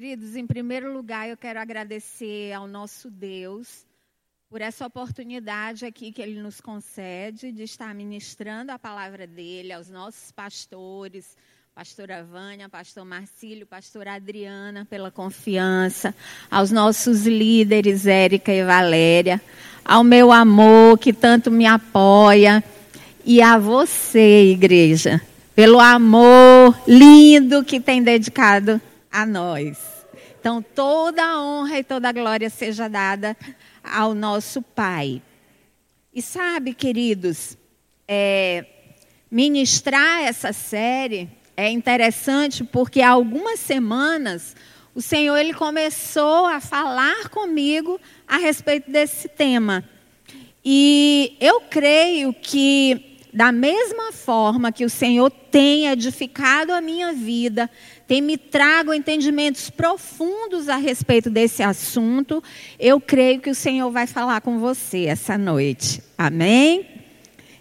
Queridos, em primeiro lugar, eu quero agradecer ao nosso Deus por essa oportunidade aqui que Ele nos concede de estar ministrando a palavra dele aos nossos pastores, pastora Vânia, pastor Marcílio, pastora Adriana, pela confiança, aos nossos líderes, Érica e Valéria, ao meu amor que tanto me apoia e a você, igreja, pelo amor lindo que tem dedicado a nós. Então, toda a honra e toda a glória seja dada ao nosso Pai. E sabe, queridos, é, ministrar essa série é interessante porque há algumas semanas o Senhor ele começou a falar comigo a respeito desse tema. E eu creio que da mesma forma que o Senhor tem edificado a minha vida, tem me trago entendimentos profundos a respeito desse assunto, eu creio que o Senhor vai falar com você essa noite. Amém?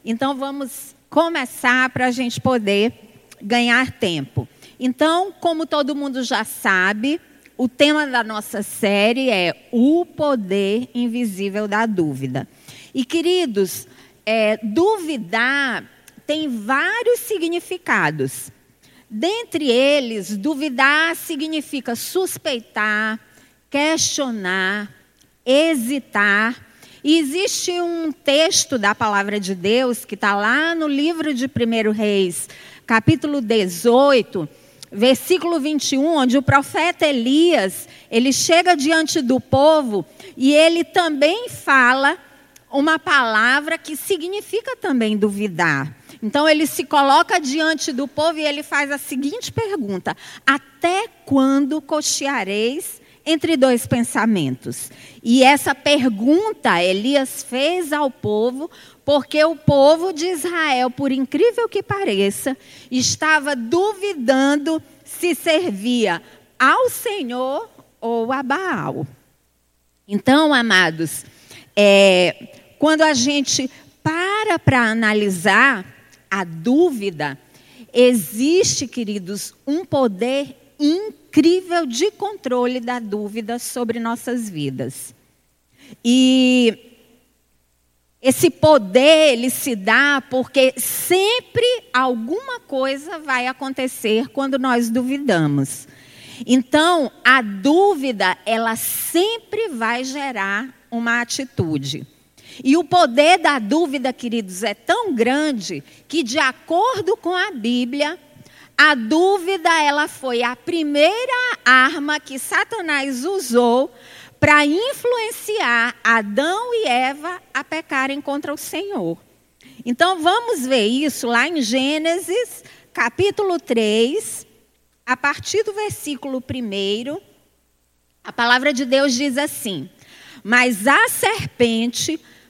Então vamos começar para a gente poder ganhar tempo. Então, como todo mundo já sabe, o tema da nossa série é o poder invisível da dúvida. E queridos, é, duvidar tem vários significados. Dentre eles, duvidar significa suspeitar, questionar, hesitar. E existe um texto da palavra de Deus que está lá no livro de 1 Reis, capítulo 18, versículo 21, onde o profeta Elias, ele chega diante do povo e ele também fala uma palavra que significa também duvidar. Então ele se coloca diante do povo e ele faz a seguinte pergunta: Até quando cocheareis entre dois pensamentos? E essa pergunta Elias fez ao povo, porque o povo de Israel, por incrível que pareça, estava duvidando se servia ao Senhor ou a Baal. Então, amados, é, quando a gente para para analisar a dúvida, existe, queridos, um poder incrível de controle da dúvida sobre nossas vidas. E esse poder ele se dá porque sempre alguma coisa vai acontecer quando nós duvidamos. Então, a dúvida, ela sempre vai gerar uma atitude. E o poder da dúvida, queridos, é tão grande que, de acordo com a Bíblia, a dúvida ela foi a primeira arma que Satanás usou para influenciar Adão e Eva a pecarem contra o Senhor. Então vamos ver isso lá em Gênesis, capítulo 3, a partir do versículo 1. A palavra de Deus diz assim: Mas a serpente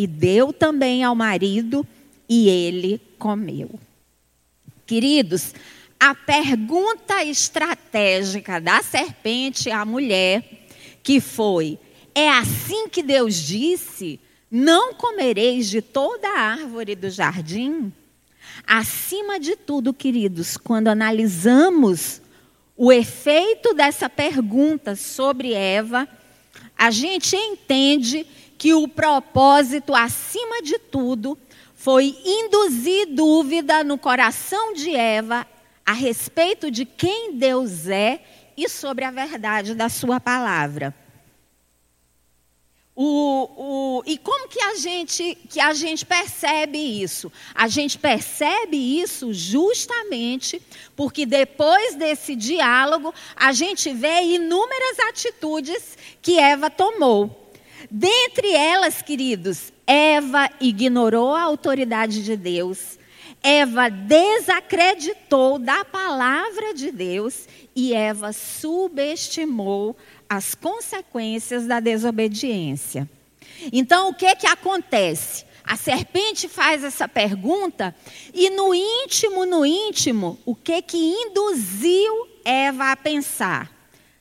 e deu também ao marido, e ele comeu. Queridos, a pergunta estratégica da serpente à mulher, que foi: é assim que Deus disse? Não comereis de toda a árvore do jardim? Acima de tudo, queridos, quando analisamos o efeito dessa pergunta sobre Eva, a gente entende que o propósito, acima de tudo, foi induzir dúvida no coração de Eva a respeito de quem Deus é e sobre a verdade da sua palavra. O, o, e como que a, gente, que a gente percebe isso? A gente percebe isso justamente porque depois desse diálogo a gente vê inúmeras atitudes que Eva tomou. Dentre elas, queridos, Eva ignorou a autoridade de Deus, Eva desacreditou da palavra de Deus e Eva subestimou as consequências da desobediência. Então, o que que acontece? A serpente faz essa pergunta e no íntimo, no íntimo, o que que induziu Eva a pensar?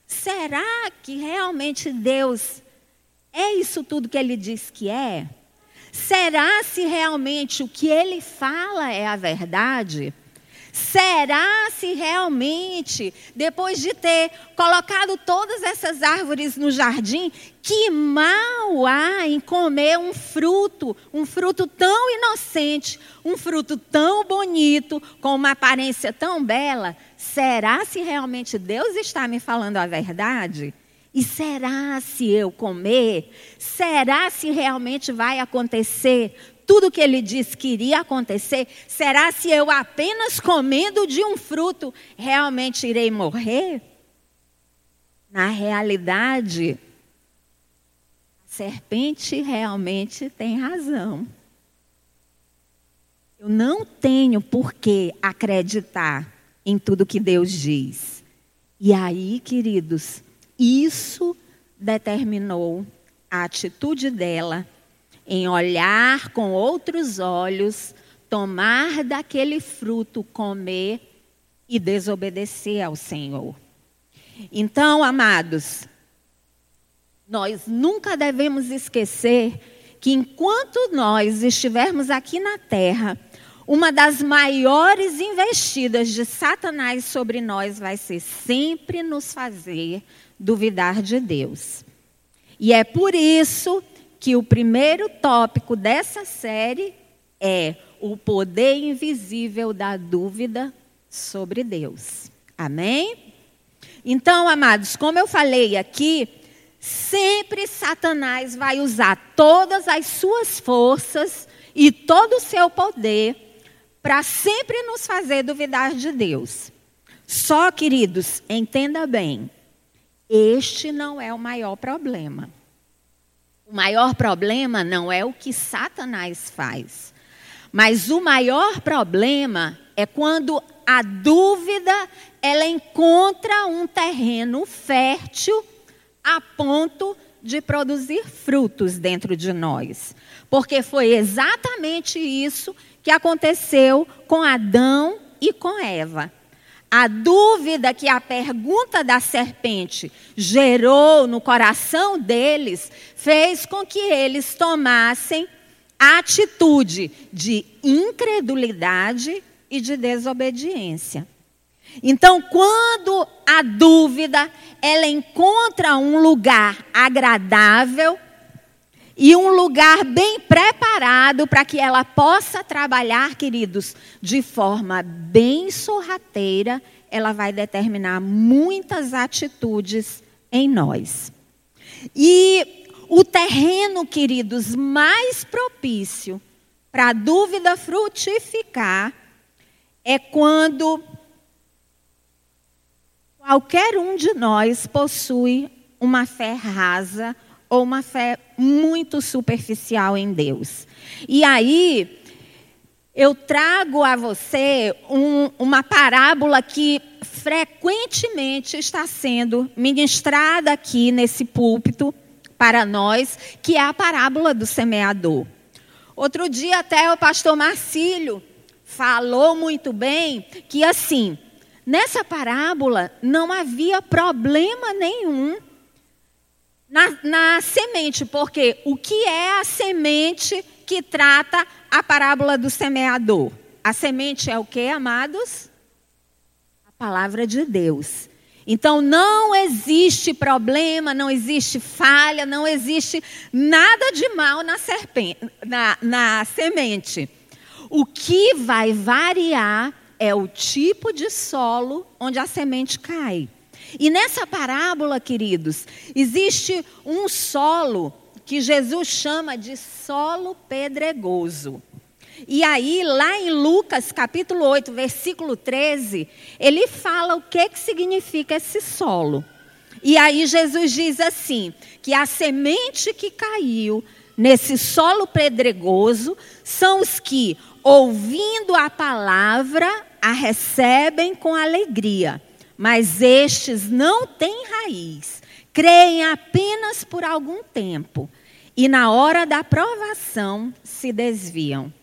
Será que realmente Deus é isso tudo que ele diz que é? Será se realmente o que ele fala é a verdade? Será se realmente, depois de ter colocado todas essas árvores no jardim, que mal há em comer um fruto, um fruto tão inocente, um fruto tão bonito, com uma aparência tão bela? Será se realmente Deus está me falando a verdade? E será se eu comer? Será se realmente vai acontecer tudo o que ele disse que iria acontecer? Será se eu apenas comendo de um fruto realmente irei morrer? Na realidade, a serpente realmente tem razão. Eu não tenho por que acreditar em tudo que Deus diz. E aí, queridos, isso determinou a atitude dela em olhar com outros olhos, tomar daquele fruto, comer e desobedecer ao Senhor. Então, amados, nós nunca devemos esquecer que enquanto nós estivermos aqui na terra, uma das maiores investidas de Satanás sobre nós vai ser sempre nos fazer duvidar de Deus. E é por isso que o primeiro tópico dessa série é o poder invisível da dúvida sobre Deus. Amém? Então, amados, como eu falei aqui, sempre Satanás vai usar todas as suas forças e todo o seu poder para sempre nos fazer duvidar de Deus. Só, queridos, entenda bem, este não é o maior problema. O maior problema não é o que Satanás faz, mas o maior problema é quando a dúvida ela encontra um terreno fértil a ponto de produzir frutos dentro de nós. Porque foi exatamente isso que aconteceu com Adão e com Eva. A dúvida que a pergunta da serpente gerou no coração deles fez com que eles tomassem a atitude de incredulidade e de desobediência. Então, quando a dúvida ela encontra um lugar agradável, e um lugar bem preparado para que ela possa trabalhar, queridos, de forma bem sorrateira, ela vai determinar muitas atitudes em nós. E o terreno, queridos, mais propício para a dúvida frutificar é quando qualquer um de nós possui uma fé rasa ou uma fé muito superficial em Deus. E aí, eu trago a você um, uma parábola que frequentemente está sendo ministrada aqui nesse púlpito para nós, que é a parábola do semeador. Outro dia até o pastor Marcílio falou muito bem que assim, nessa parábola não havia problema nenhum na, na semente, porque o que é a semente que trata a parábola do semeador? A semente é o que, amados? A palavra de Deus. Então não existe problema, não existe falha, não existe nada de mal na, serpente, na, na semente. O que vai variar é o tipo de solo onde a semente cai. E nessa parábola, queridos, existe um solo que Jesus chama de solo pedregoso. E aí, lá em Lucas capítulo 8, versículo 13, ele fala o que, que significa esse solo. E aí Jesus diz assim: que a semente que caiu nesse solo pedregoso são os que, ouvindo a palavra, a recebem com alegria. Mas estes não têm raiz, creem apenas por algum tempo e na hora da provação se desviam.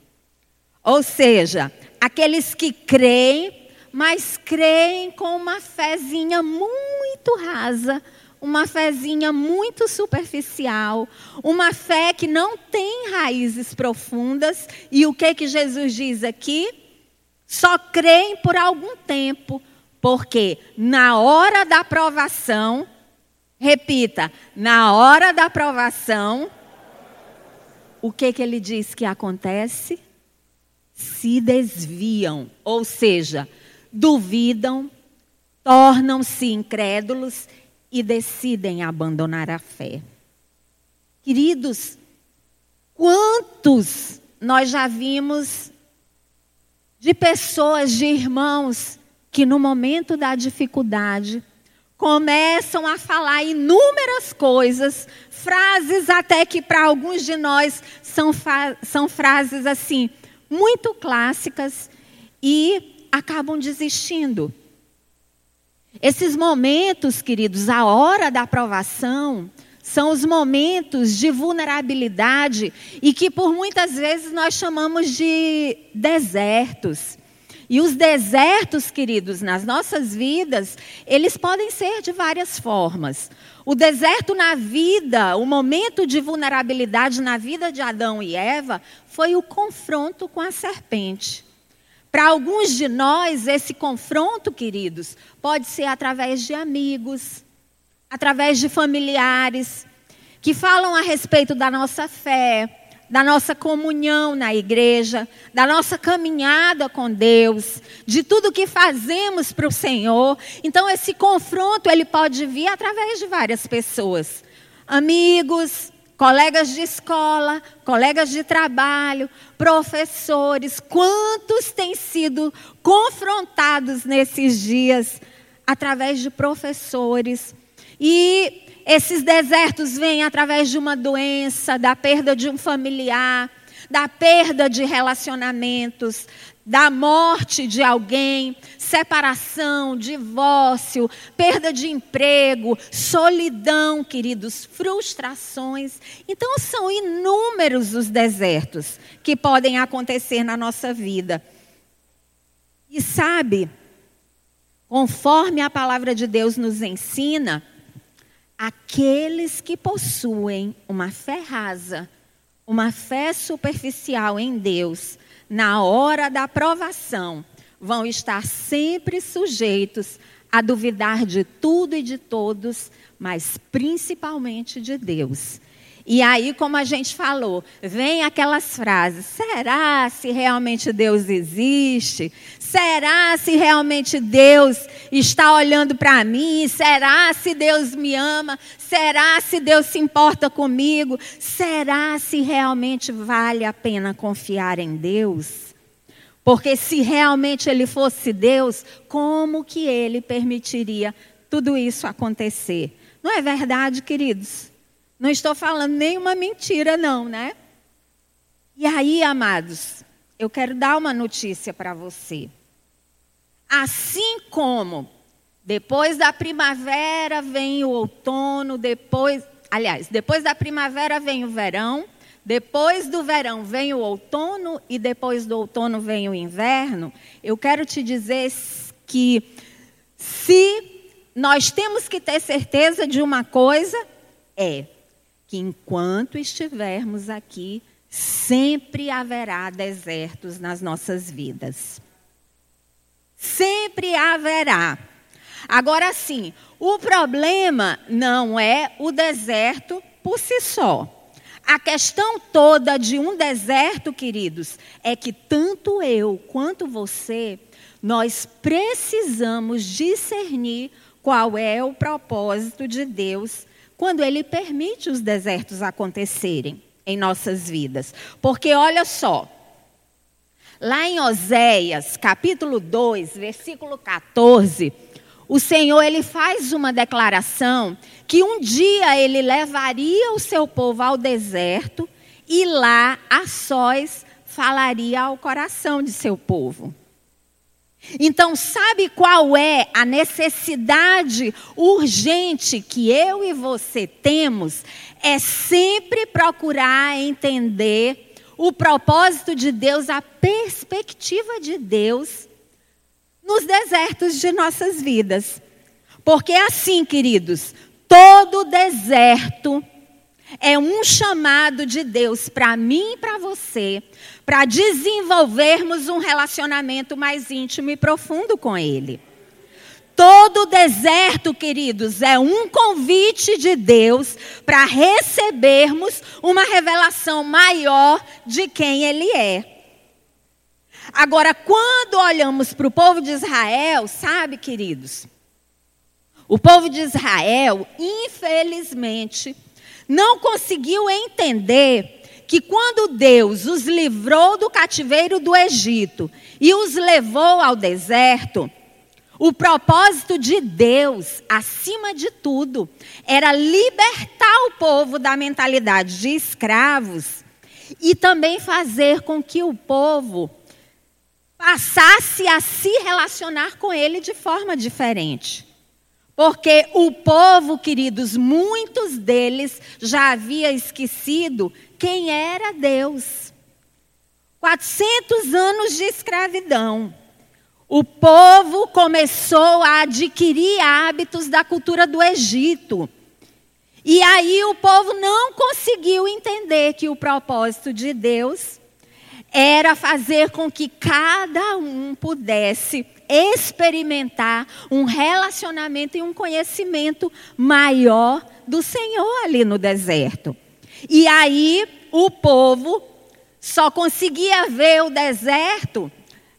Ou seja, aqueles que creem, mas creem com uma fezinha muito rasa, uma fezinha muito superficial, uma fé que não tem raízes profundas. E o que que Jesus diz aqui? Só creem por algum tempo, porque na hora da provação, repita, na hora da provação, o que que ele diz que acontece? Se desviam, ou seja, duvidam, tornam-se incrédulos e decidem abandonar a fé. Queridos, quantos nós já vimos de pessoas, de irmãos, que no momento da dificuldade começam a falar inúmeras coisas, frases até que para alguns de nós são, são frases assim, muito clássicas e acabam desistindo. Esses momentos, queridos, a hora da aprovação, são os momentos de vulnerabilidade e que por muitas vezes nós chamamos de desertos. E os desertos, queridos, nas nossas vidas, eles podem ser de várias formas. O deserto na vida, o momento de vulnerabilidade na vida de Adão e Eva, foi o confronto com a serpente. Para alguns de nós, esse confronto, queridos, pode ser através de amigos, através de familiares, que falam a respeito da nossa fé, da nossa comunhão na igreja, da nossa caminhada com Deus, de tudo que fazemos para o Senhor. Então esse confronto ele pode vir através de várias pessoas, amigos, colegas de escola, colegas de trabalho, professores. Quantos têm sido confrontados nesses dias através de professores? E esses desertos vêm através de uma doença, da perda de um familiar, da perda de relacionamentos, da morte de alguém, separação, divórcio, perda de emprego, solidão, queridos, frustrações. Então, são inúmeros os desertos que podem acontecer na nossa vida. E sabe, conforme a palavra de Deus nos ensina, aqueles que possuem uma fé rasa, uma fé superficial em Deus, na hora da provação, vão estar sempre sujeitos a duvidar de tudo e de todos, mas principalmente de Deus. E aí, como a gente falou, vem aquelas frases: será se realmente Deus existe? Será se realmente Deus está olhando para mim? Será se Deus me ama? Será se Deus se importa comigo? Será se realmente vale a pena confiar em Deus? Porque se realmente ele fosse Deus, como que ele permitiria tudo isso acontecer? Não é verdade, queridos? Não estou falando nenhuma mentira, não, né? E aí, amados, eu quero dar uma notícia para você. Assim como depois da primavera vem o outono, depois, aliás, depois da primavera vem o verão, depois do verão vem o outono e depois do outono vem o inverno, eu quero te dizer que se nós temos que ter certeza de uma coisa, é que enquanto estivermos aqui, sempre haverá desertos nas nossas vidas. Sempre haverá. Agora sim, o problema não é o deserto por si só. A questão toda de um deserto, queridos, é que tanto eu quanto você, nós precisamos discernir qual é o propósito de Deus quando Ele permite os desertos acontecerem em nossas vidas. Porque olha só, lá em Oséias, capítulo 2, versículo 14, o Senhor ele faz uma declaração que um dia ele levaria o seu povo ao deserto e lá a sós falaria ao coração de seu povo. Então, sabe qual é a necessidade urgente que eu e você temos? É sempre procurar entender o propósito de Deus, a perspectiva de Deus nos desertos de nossas vidas. Porque é assim, queridos, todo deserto é um chamado de Deus para mim e para você, para desenvolvermos um relacionamento mais íntimo e profundo com Ele. Todo deserto, queridos, é um convite de Deus para recebermos uma revelação maior de quem Ele é. Agora, quando olhamos para o povo de Israel, sabe, queridos, o povo de Israel, infelizmente, não conseguiu entender que quando Deus os livrou do cativeiro do Egito e os levou ao deserto, o propósito de Deus, acima de tudo, era libertar o povo da mentalidade de escravos e também fazer com que o povo passasse a se relacionar com ele de forma diferente. Porque o povo, queridos, muitos deles já havia esquecido quem era Deus. 400 anos de escravidão. O povo começou a adquirir hábitos da cultura do Egito. E aí o povo não conseguiu entender que o propósito de Deus era fazer com que cada um pudesse experimentar um relacionamento e um conhecimento maior do Senhor ali no deserto. E aí o povo só conseguia ver o deserto,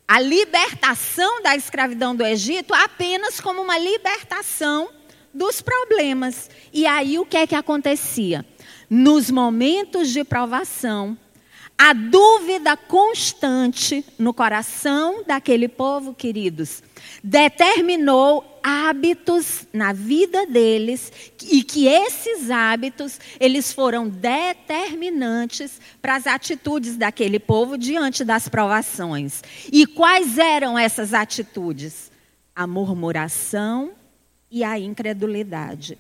a libertação da escravidão do Egito, apenas como uma libertação dos problemas. E aí o que é que acontecia? Nos momentos de provação, a dúvida constante no coração daquele povo, queridos, determinou hábitos na vida deles e que esses hábitos eles foram determinantes para as atitudes daquele povo diante das provações. E quais eram essas atitudes? A murmuração e a incredulidade.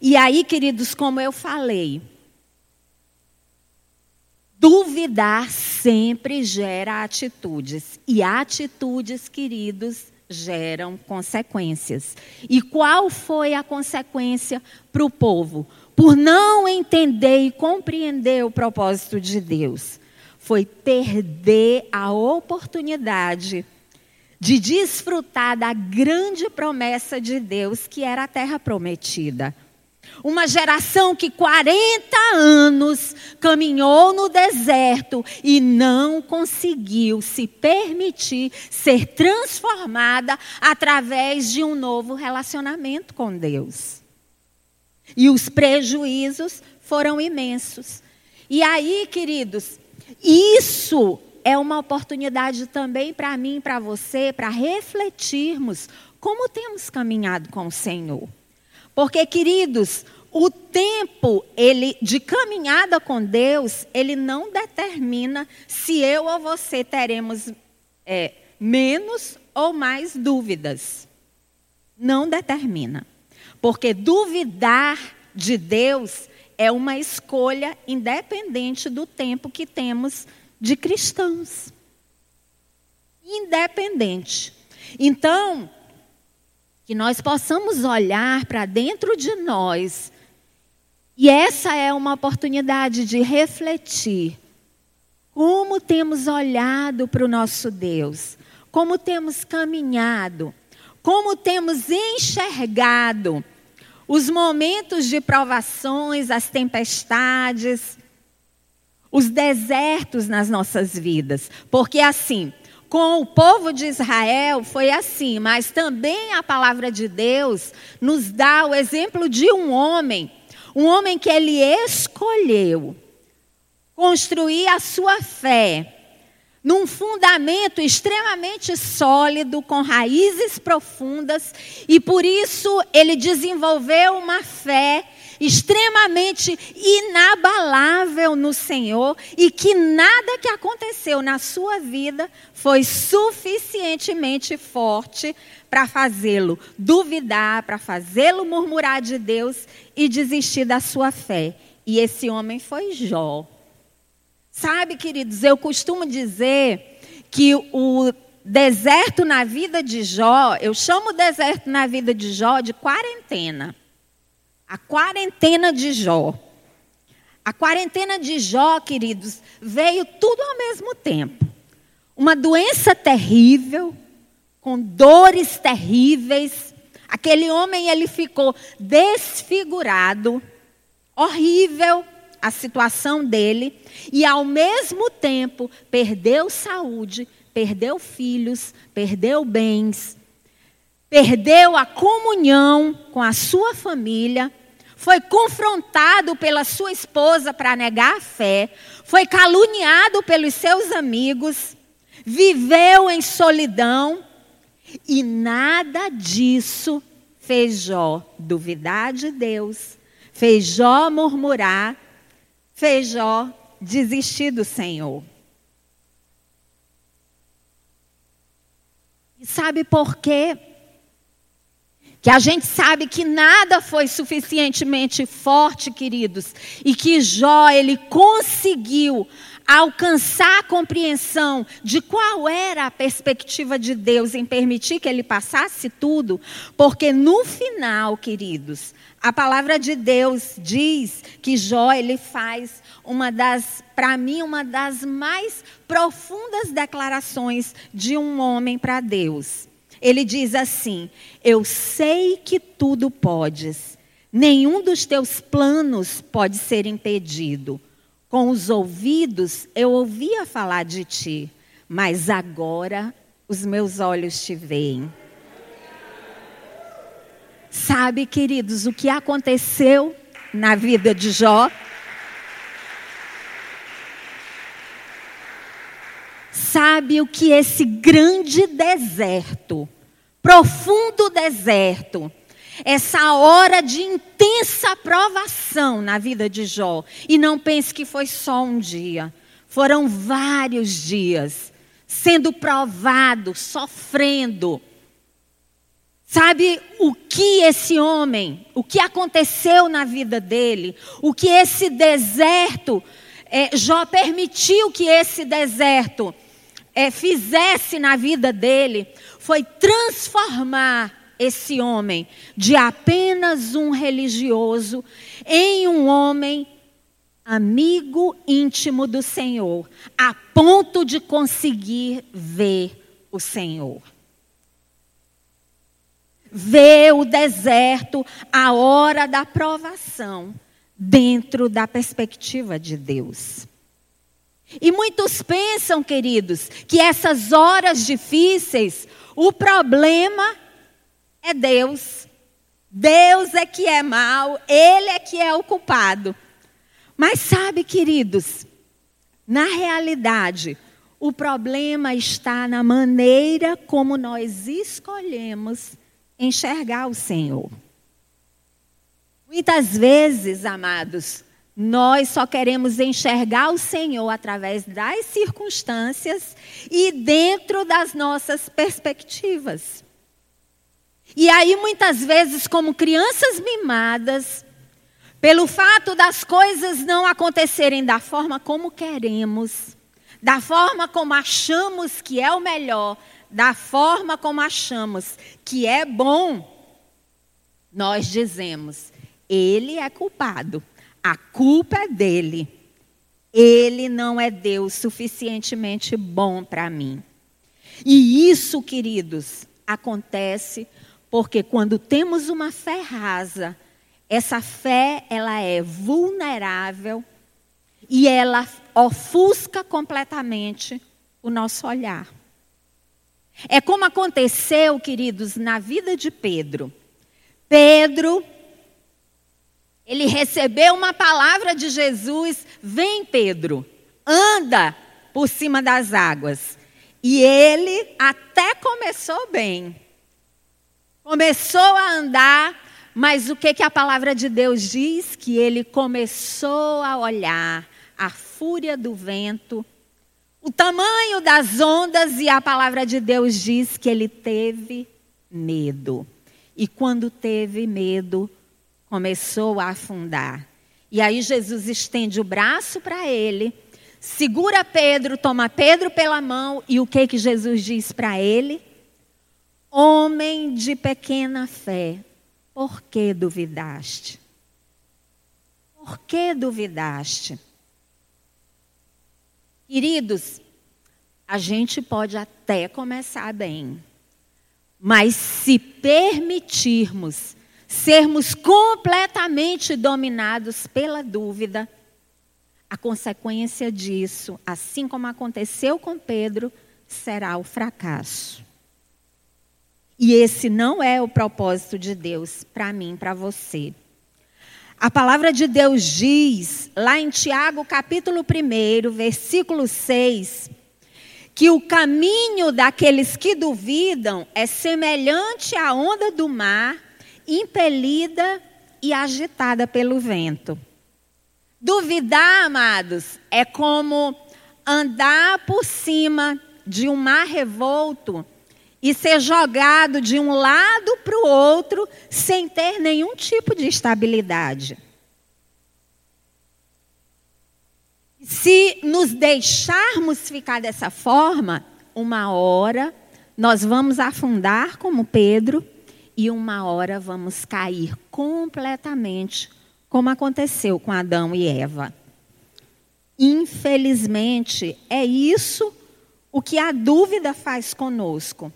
E aí, queridos, como eu falei, Duvidar sempre gera atitudes. E atitudes, queridos, geram consequências. E qual foi a consequência para o povo? Por não entender e compreender o propósito de Deus, foi perder a oportunidade de desfrutar da grande promessa de Deus, que era a terra prometida. Uma geração que 40 anos caminhou no deserto e não conseguiu se permitir ser transformada através de um novo relacionamento com Deus. E os prejuízos foram imensos. E aí, queridos, isso é uma oportunidade também para mim para você, para refletirmos como temos caminhado com o Senhor. Porque, queridos, o tempo ele de caminhada com Deus, ele não determina se eu ou você teremos é, menos ou mais dúvidas. Não determina. Porque duvidar de Deus é uma escolha independente do tempo que temos de cristãos. Independente. Então, que nós possamos olhar para dentro de nós. E essa é uma oportunidade de refletir como temos olhado para o nosso Deus, como temos caminhado, como temos enxergado os momentos de provações, as tempestades, os desertos nas nossas vidas. Porque assim, com o povo de Israel foi assim, mas também a palavra de Deus nos dá o exemplo de um homem, um homem que ele escolheu construir a sua fé num fundamento extremamente sólido, com raízes profundas, e por isso ele desenvolveu uma fé extremamente inabalável no Senhor e que nada que aconteceu na sua vida foi suficientemente forte para fazê-lo duvidar, para fazê-lo murmurar de Deus e desistir da sua fé. E esse homem foi Jó. Sabe, queridos, eu costumo dizer que o deserto na vida de Jó, eu chamo o deserto na vida de Jó de quarentena. A quarentena de Jó. A quarentena de Jó, queridos, veio tudo ao mesmo tempo. Uma doença terrível, com dores terríveis. Aquele homem, ele ficou desfigurado, horrível a situação dele e, ao mesmo tempo, perdeu saúde, perdeu filhos, perdeu bens, perdeu a comunhão com a sua família, foi confrontado pela sua esposa para negar a fé, foi caluniado pelos seus amigos, viveu em solidão e nada disso fez Jó duvidar de Deus, fez Jó murmurar fez Jó desistir do Senhor. E sabe por quê? Que a gente sabe que nada foi suficientemente forte, queridos, e que Jó ele conseguiu alcançar a compreensão de qual era a perspectiva de Deus em permitir que ele passasse tudo, porque no final, queridos, a palavra de Deus diz que Jó ele faz uma das, para mim, uma das mais profundas declarações de um homem para Deus. Ele diz assim: Eu sei que tudo podes, nenhum dos teus planos pode ser impedido. Com os ouvidos eu ouvia falar de ti, mas agora os meus olhos te veem. Sabe, queridos, o que aconteceu na vida de Jó? Sabe o que esse grande deserto, profundo deserto, essa hora de intensa provação na vida de Jó, e não pense que foi só um dia, foram vários dias sendo provado, sofrendo, Sabe o que esse homem, o que aconteceu na vida dele, o que esse deserto, é, Jó permitiu que esse deserto é, fizesse na vida dele, foi transformar esse homem de apenas um religioso em um homem amigo íntimo do Senhor, a ponto de conseguir ver o Senhor vê o deserto, a hora da provação, dentro da perspectiva de Deus. E muitos pensam, queridos, que essas horas difíceis, o problema é Deus. Deus é que é mal, Ele é que é o culpado. Mas sabe, queridos, na realidade, o problema está na maneira como nós escolhemos enxergar o Senhor. Muitas vezes, amados, nós só queremos enxergar o Senhor através das circunstâncias e dentro das nossas perspectivas. E aí, muitas vezes, como crianças mimadas, pelo fato das coisas não acontecerem da forma como queremos, da forma como achamos que é o melhor, da forma como achamos que é bom, nós dizemos: ele é culpado, a culpa é dele. Ele não é Deus suficientemente bom para mim. E isso, queridos, acontece porque quando temos uma fé rasa, essa fé ela é vulnerável e ela ofusca completamente o nosso olhar. É como aconteceu, queridos, na vida de Pedro. Pedro, ele recebeu uma palavra de Jesus: vem, Pedro, anda por cima das águas. E ele até começou bem. Começou a andar, mas o que, que a palavra de Deus diz? Que ele começou a olhar a fúria do vento, o tamanho das ondas, e a palavra de Deus diz que ele teve medo. E quando teve medo, começou a afundar. E aí Jesus estende o braço para ele, segura Pedro, toma Pedro pela mão, e o que que Jesus diz para ele? Homem de pequena fé, por que duvidaste? Por que duvidaste? Queridos, a gente pode até começar bem, mas se permitirmos sermos completamente dominados pela dúvida, a consequência disso, assim como aconteceu com Pedro, será o fracasso. E esse não é o propósito de Deus para mim, para você. A palavra de Deus diz, lá em Tiago, capítulo 1, versículo 6, que o caminho daqueles que duvidam é semelhante à onda do mar, impelida e agitada pelo vento. Duvidar, amados, é como andar por cima de um mar revolto e ser jogado de um lado para o outro sem ter nenhum tipo de estabilidade. Se nos deixarmos ficar dessa forma, uma hora nós vamos afundar como Pedro e uma hora vamos cair completamente, como aconteceu com Adão e Eva. Infelizmente, é isso o que a dúvida faz conosco.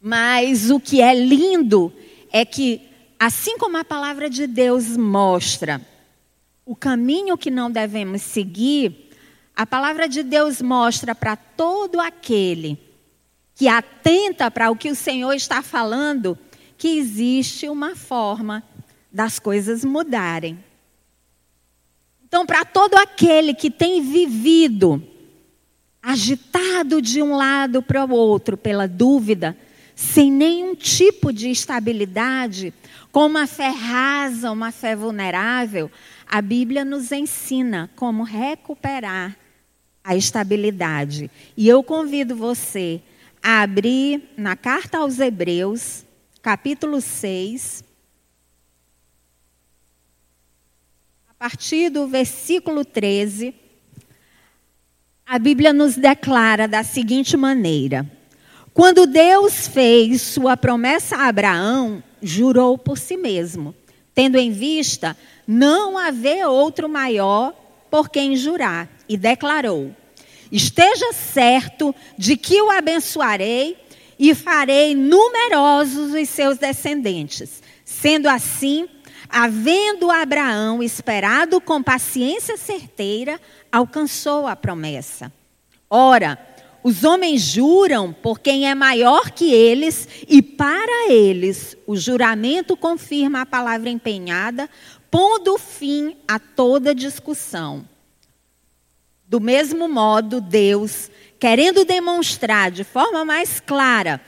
Mas o que é lindo é que, assim como a palavra de Deus mostra o caminho que não devemos seguir, a palavra de Deus mostra para todo aquele que atenta para o que o Senhor está falando, que existe uma forma das coisas mudarem. Então, para todo aquele que tem vivido agitado de um lado para o outro pela dúvida, sem nenhum tipo de estabilidade, com uma fé rasa, uma fé vulnerável, a Bíblia nos ensina como recuperar a estabilidade. E eu convido você abrir na carta aos Hebreus, capítulo 6, a partir do versículo 13. A Bíblia nos declara da seguinte maneira: quando Deus fez sua promessa a Abraão, jurou por si mesmo, tendo em vista não haver outro maior por quem jurar, e declarou: Esteja certo de que o abençoarei e farei numerosos os seus descendentes. Sendo assim, havendo Abraão esperado com paciência certeira, alcançou a promessa. Ora, os homens juram por quem é maior que eles, e para eles o juramento confirma a palavra empenhada, pondo fim a toda discussão. Do mesmo modo, Deus, querendo demonstrar de forma mais clara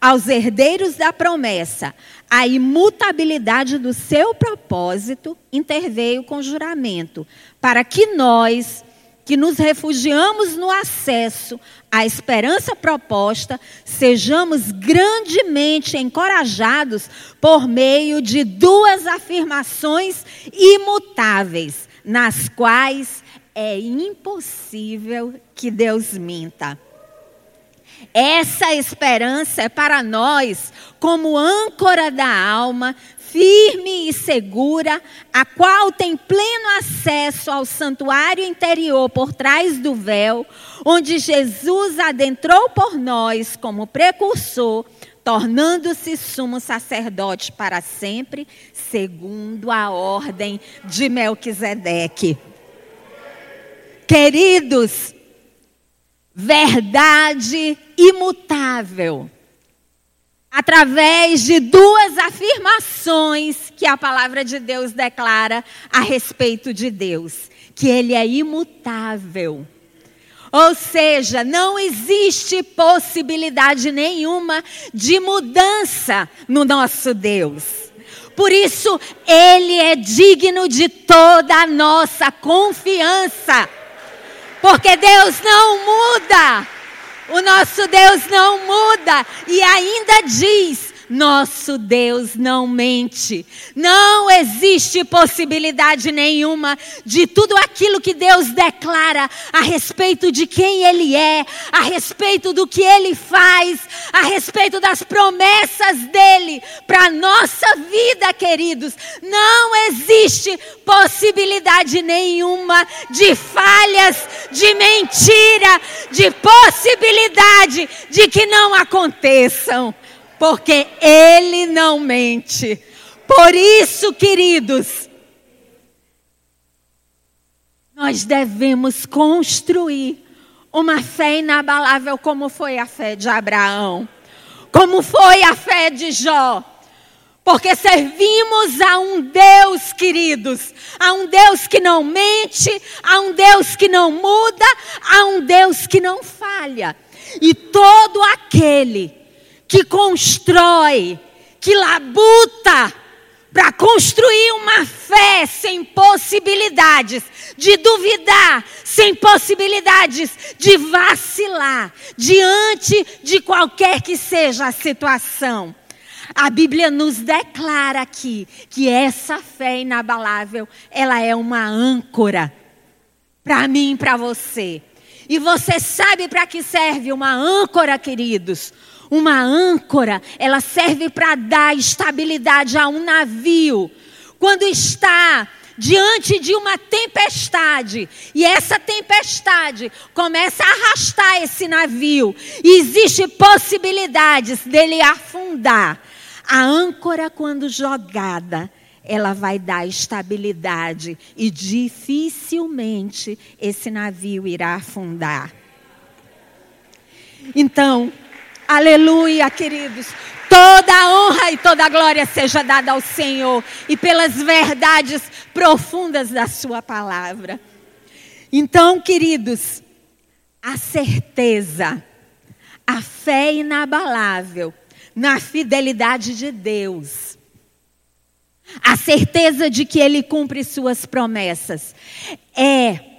aos herdeiros da promessa a imutabilidade do seu propósito, interveio com juramento, para que nós, que nos refugiamos no acesso à esperança proposta, sejamos grandemente encorajados por meio de duas afirmações imutáveis, nas quais é impossível que Deus minta. Essa esperança é para nós como âncora da alma, firme e segura, a qual tem pleno acesso ao santuário interior por trás do véu, onde Jesus adentrou por nós como precursor, tornando-se sumo sacerdote para sempre, segundo a ordem de Melquisedeque. Queridos, verdade imutável. Através de duas afirmações que a palavra de Deus declara a respeito de Deus: que Ele é imutável. Ou seja, não existe possibilidade nenhuma de mudança no nosso Deus. Por isso, Ele é digno de toda a nossa confiança. Porque Deus não muda. O nosso Deus não muda. E ainda diz: nosso Deus não mente. Não existe possibilidade nenhuma de tudo aquilo que Deus declara a respeito de quem Ele é, a respeito do que Ele faz, a respeito das promessas dele para nossa vida, queridos. Não existe possibilidade nenhuma de falhas, de mentira, de possibilidade de que não aconteçam porque Ele não mente. Por isso, queridos, nós devemos construir uma fé inabalável, como foi a fé de Abraão, como foi a fé de Jó. Porque servimos a um Deus, queridos, a um Deus que não mente, a um Deus que não muda, a um Deus que não falha. E todo aquele que constrói, que labuta para construir uma fé sem possibilidades de duvidar, sem possibilidades de vacilar diante de qualquer que seja a situação. A Bíblia nos declara aqui que essa fé inabalável, ela é uma âncora para mim e para você. E você sabe para que serve uma âncora, queridos? Uma âncora, ela serve para dar estabilidade a um navio. Quando está diante de uma tempestade e essa tempestade começa a arrastar esse navio e existe possibilidades dele afundar. A âncora quando jogada, ela vai dar estabilidade e dificilmente esse navio irá afundar. Então, Aleluia, queridos. Toda a honra e toda a glória seja dada ao Senhor e pelas verdades profundas da Sua palavra. Então, queridos, a certeza, a fé inabalável na fidelidade de Deus, a certeza de que Ele cumpre Suas promessas, é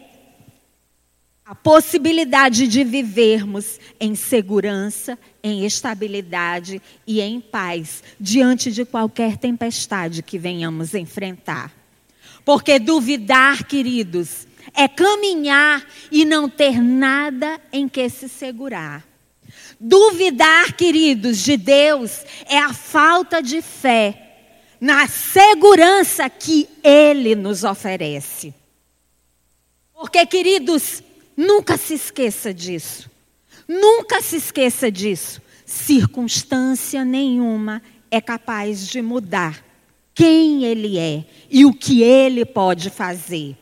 a possibilidade de vivermos em segurança, em estabilidade e em paz diante de qualquer tempestade que venhamos enfrentar. Porque duvidar, queridos, é caminhar e não ter nada em que se segurar. Duvidar, queridos, de Deus é a falta de fé na segurança que Ele nos oferece. Porque, queridos, Nunca se esqueça disso. Nunca se esqueça disso. Circunstância nenhuma é capaz de mudar quem ele é e o que ele pode fazer.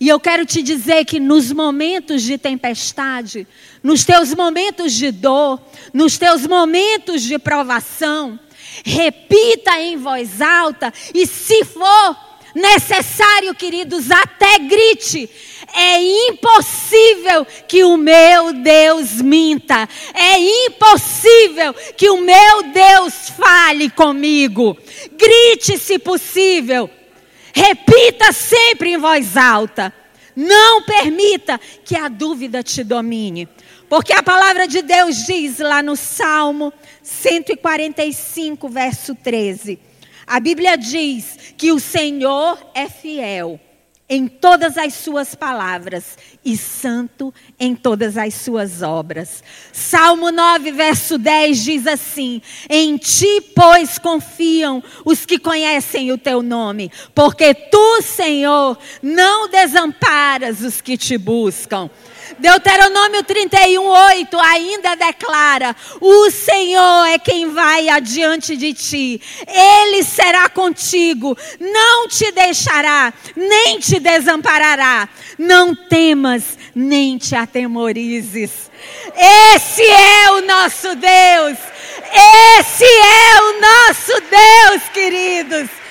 E eu quero te dizer que nos momentos de tempestade, nos teus momentos de dor, nos teus momentos de provação, repita em voz alta e se for necessário, queridos, até grite: é impossível que o meu Deus minta. É impossível que o meu Deus fale comigo. Grite se possível. Repita sempre em voz alta. Não permita que a dúvida te domine. Porque a palavra de Deus diz lá no Salmo 145, verso 13. A Bíblia diz que o Senhor é fiel em todas as suas palavras e santo em todas as suas obras. Salmo 9, verso 10 diz assim: Em ti, pois, confiam os que conhecem o teu nome, porque tu, Senhor, não desamparas os que te buscam. Deuteronômio 31, 8 ainda declara: O Senhor é quem vai adiante de ti, Ele será contigo, não te deixará, nem te desamparará. Não temas, nem te atemorizes. Esse é o nosso Deus, esse é o nosso Deus, queridos.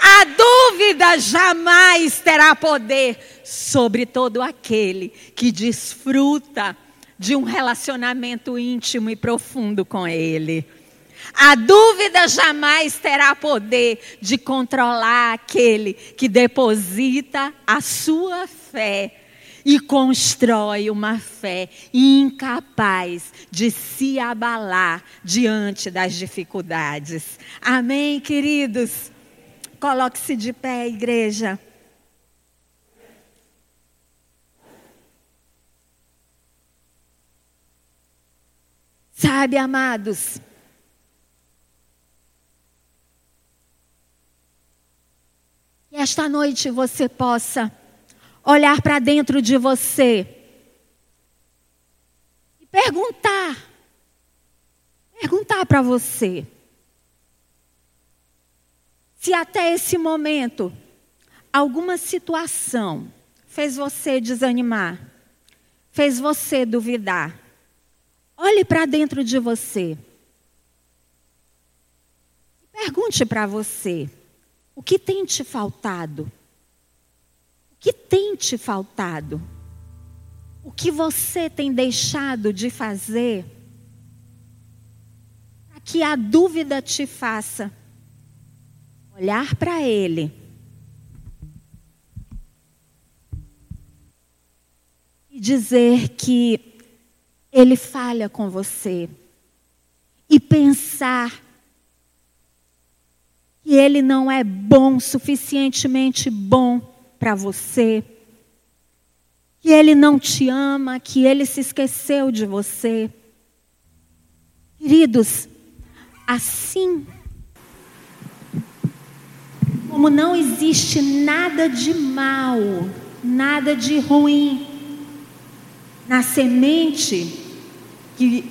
A dúvida jamais terá poder sobre todo aquele que desfruta de um relacionamento íntimo e profundo com Ele. A dúvida jamais terá poder de controlar aquele que deposita a sua fé e constrói uma fé incapaz de se abalar diante das dificuldades. Amém, queridos? Coloque-se de pé, igreja. Sabe, amados, que esta noite você possa olhar para dentro de você e perguntar, perguntar para você se até esse momento alguma situação fez você desanimar, fez você duvidar, olhe para dentro de você. Pergunte para você: o que tem te faltado? O que tem te faltado? O que você tem deixado de fazer para que a dúvida te faça olhar para Ele. E dizer que Ele falha com você. E pensar que Ele não é bom, suficientemente bom para você, que Ele não te ama, que Ele se esqueceu de você. Queridos, assim como não existe nada de mal, nada de ruim na semente que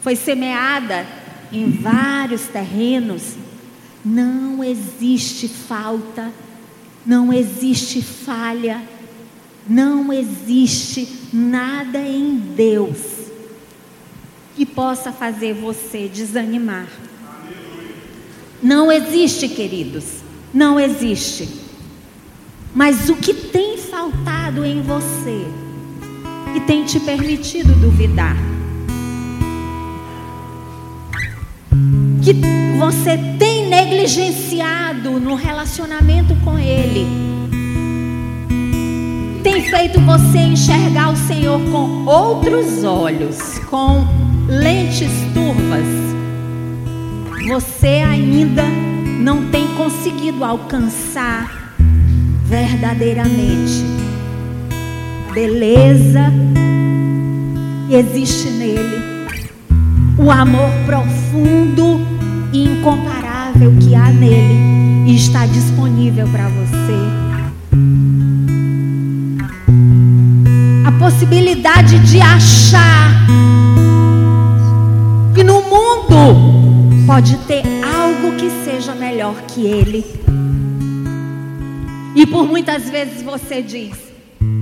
foi semeada em vários terrenos, não existe falta, não existe falha, não existe nada em Deus que possa fazer você desanimar. Não existe, queridos não existe. Mas o que tem faltado em você e tem te permitido duvidar? Que você tem negligenciado no relacionamento com Ele? Tem feito você enxergar o Senhor com outros olhos, com lentes turvas? Você ainda não tem conseguido alcançar verdadeiramente beleza que existe nele, o amor profundo e incomparável que há nele e está disponível para você. A possibilidade de achar que no mundo pode ter algo que seja melhor que Ele. E por muitas vezes você diz: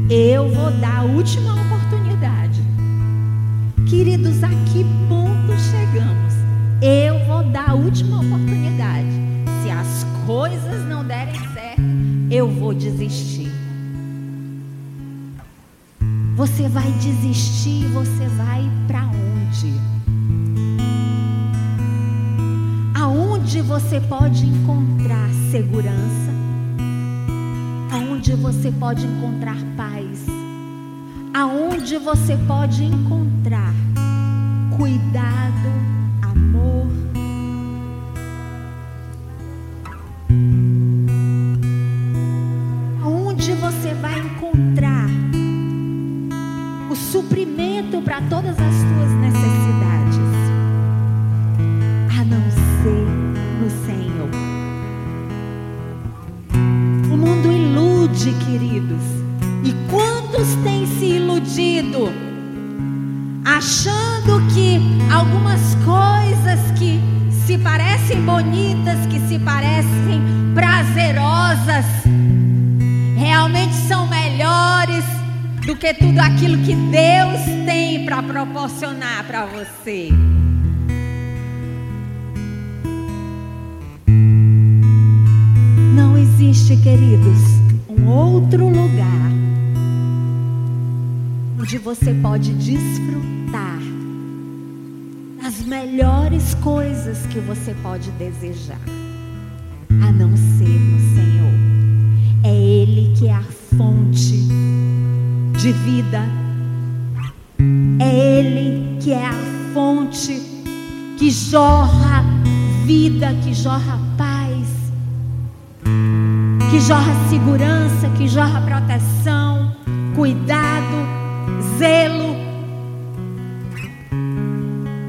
Eu vou dar a última oportunidade. Queridos, a que ponto chegamos? Eu vou dar a última oportunidade. Se as coisas não derem certo, eu vou desistir. Você vai desistir, você vai para onde? Você pode encontrar segurança, aonde você pode encontrar paz, aonde você pode encontrar cuidado, você. Não existe, queridos, um outro lugar onde você pode desfrutar das melhores coisas que você pode desejar, a não ser no Senhor. É Ele que é a fonte de vida. É Ele que é a fonte que jorra vida, que jorra paz, que jorra segurança, que jorra proteção, cuidado, zelo.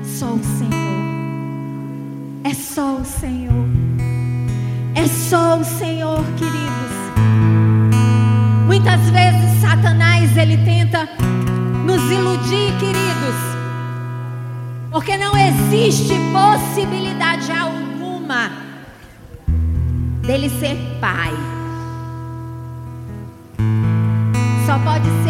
Só o Senhor. É só o Senhor. É só o Senhor, queridos. Muitas vezes Satanás ele tenta nos iludir, queridos porque não existe possibilidade alguma dele ser pai. Só pode ser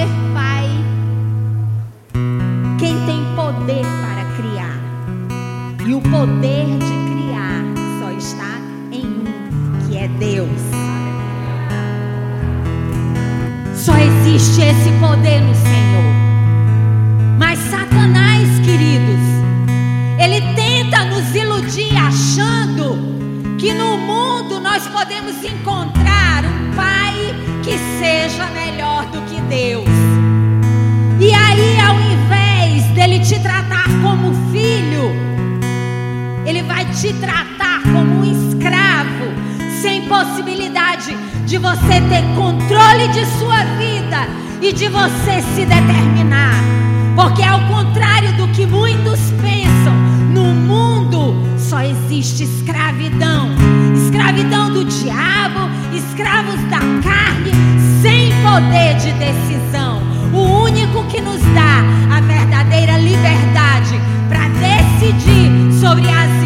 e de você se determinar. Porque ao contrário do que muitos pensam, no mundo só existe escravidão. Escravidão do diabo, escravos da carne, sem poder de decisão. O único que nos dá a verdadeira liberdade para decidir sobre as